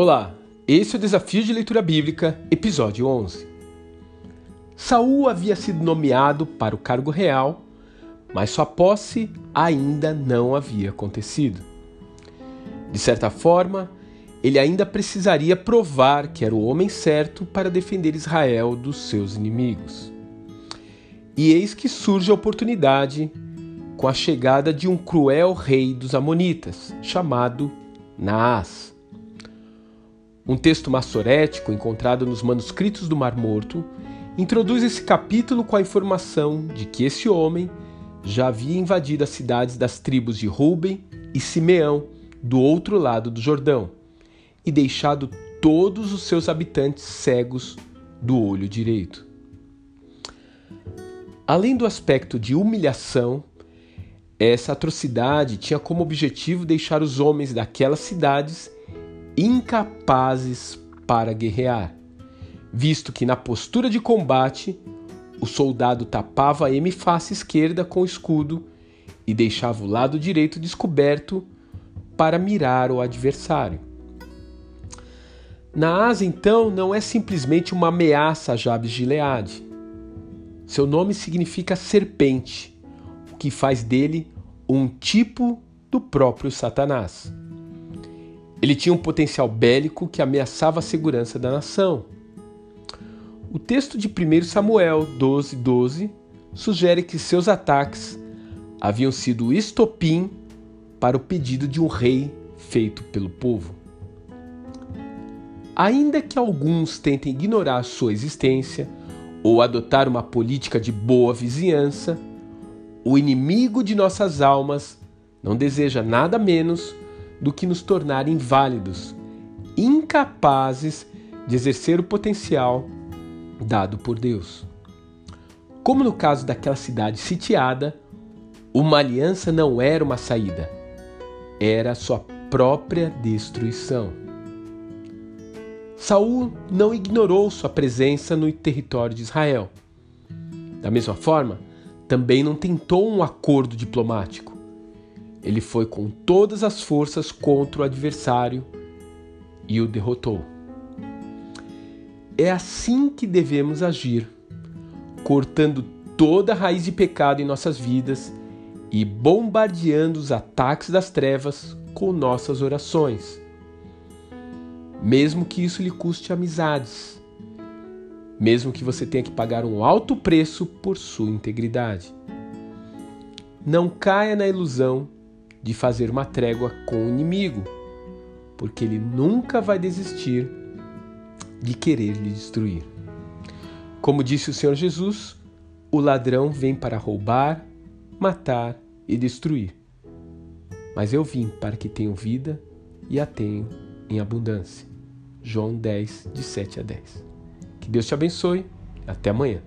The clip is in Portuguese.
Olá, esse é o Desafio de Leitura Bíblica, episódio 11. Saul havia sido nomeado para o cargo real, mas sua posse ainda não havia acontecido. De certa forma, ele ainda precisaria provar que era o homem certo para defender Israel dos seus inimigos. E eis que surge a oportunidade com a chegada de um cruel rei dos Amonitas, chamado Naás. Um texto massorético encontrado nos manuscritos do Mar Morto introduz esse capítulo com a informação de que esse homem já havia invadido as cidades das tribos de Ruben e Simeão, do outro lado do Jordão, e deixado todos os seus habitantes cegos do olho direito. Além do aspecto de humilhação, essa atrocidade tinha como objetivo deixar os homens daquelas cidades incapazes para guerrear, visto que na postura de combate o soldado tapava a hemiface esquerda com o escudo e deixava o lado direito descoberto para mirar o adversário. Naás, então, não é simplesmente uma ameaça a Jabes de Gileade. Seu nome significa serpente, que faz dele um tipo do próprio Satanás. Ele tinha um potencial bélico que ameaçava a segurança da nação. O texto de 1 Samuel 12, 12 sugere que seus ataques haviam sido o estopim para o pedido de um rei feito pelo povo. Ainda que alguns tentem ignorar sua existência ou adotar uma política de boa vizinhança, o inimigo de nossas almas não deseja nada menos do que nos tornar inválidos, incapazes de exercer o potencial dado por Deus. Como no caso daquela cidade sitiada, uma aliança não era uma saída, era sua própria destruição. Saul não ignorou sua presença no território de Israel. Da mesma forma, também não tentou um acordo diplomático. Ele foi com todas as forças contra o adversário e o derrotou. É assim que devemos agir, cortando toda a raiz de pecado em nossas vidas e bombardeando os ataques das trevas com nossas orações. Mesmo que isso lhe custe amizades, mesmo que você tenha que pagar um alto preço por sua integridade. Não caia na ilusão de fazer uma trégua com o inimigo, porque ele nunca vai desistir de querer lhe destruir. Como disse o Senhor Jesus, o ladrão vem para roubar, matar e destruir. Mas eu vim para que tenham vida e a tenham em abundância. João 10, de 7 a 10. Que Deus te abençoe. Até amanhã.